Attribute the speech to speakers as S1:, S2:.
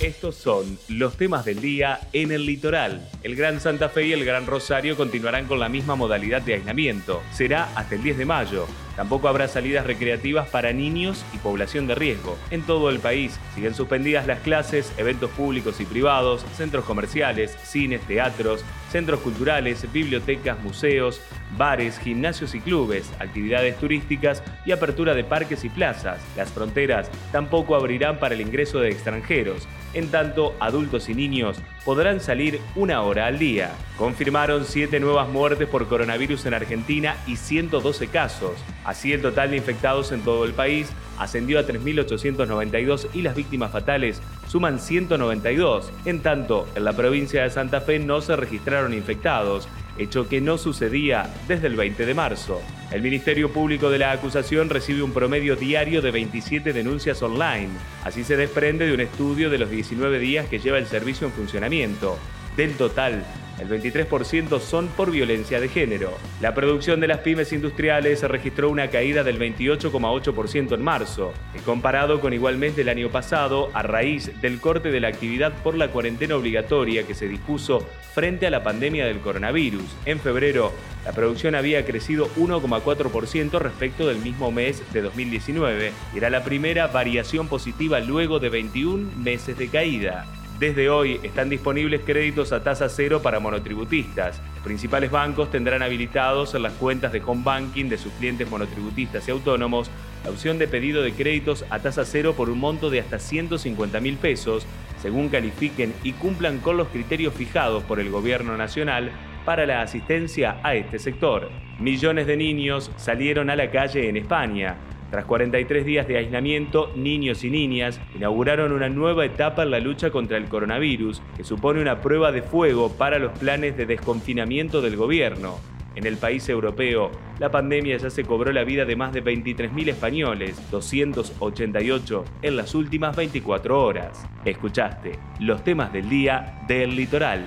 S1: Estos son los temas del día en el litoral. El Gran Santa Fe y el Gran Rosario continuarán con la misma modalidad de aislamiento. Será hasta el 10 de mayo. Tampoco habrá salidas recreativas para niños y población de riesgo. En todo el país siguen suspendidas las clases, eventos públicos y privados, centros comerciales, cines, teatros, centros culturales, bibliotecas, museos, bares, gimnasios y clubes, actividades turísticas y apertura de parques y plazas. Las fronteras tampoco abrirán para el ingreso de extranjeros. En tanto, adultos y niños podrán salir una hora al día. Confirmaron 7 nuevas muertes por coronavirus en Argentina y 112 casos. Así el total de infectados en todo el país ascendió a 3.892 y las víctimas fatales suman 192. En tanto, en la provincia de Santa Fe no se registraron infectados hecho que no sucedía desde el 20 de marzo. El Ministerio Público de la Acusación recibe un promedio diario de 27 denuncias online. Así se desprende de un estudio de los 19 días que lleva el servicio en funcionamiento. Del total, el 23% son por violencia de género. La producción de las pymes industriales registró una caída del 28,8% en marzo, comparado con igual mes del año pasado, a raíz del corte de la actividad por la cuarentena obligatoria que se dispuso frente a la pandemia del coronavirus. En febrero, la producción había crecido 1,4% respecto del mismo mes de 2019 y era la primera variación positiva luego de 21 meses de caída. Desde hoy están disponibles créditos a tasa cero para monotributistas. Los principales bancos tendrán habilitados en las cuentas de home banking de sus clientes monotributistas y autónomos la opción de pedido de créditos a tasa cero por un monto de hasta 150 mil pesos, según califiquen y cumplan con los criterios fijados por el Gobierno Nacional para la asistencia a este sector. Millones de niños salieron a la calle en España. Tras 43 días de aislamiento, niños y niñas inauguraron una nueva etapa en la lucha contra el coronavirus, que supone una prueba de fuego para los planes de desconfinamiento del gobierno. En el país europeo, la pandemia ya se cobró la vida de más de 23.000 españoles, 288 en las últimas 24 horas. Escuchaste los temas del día del litoral.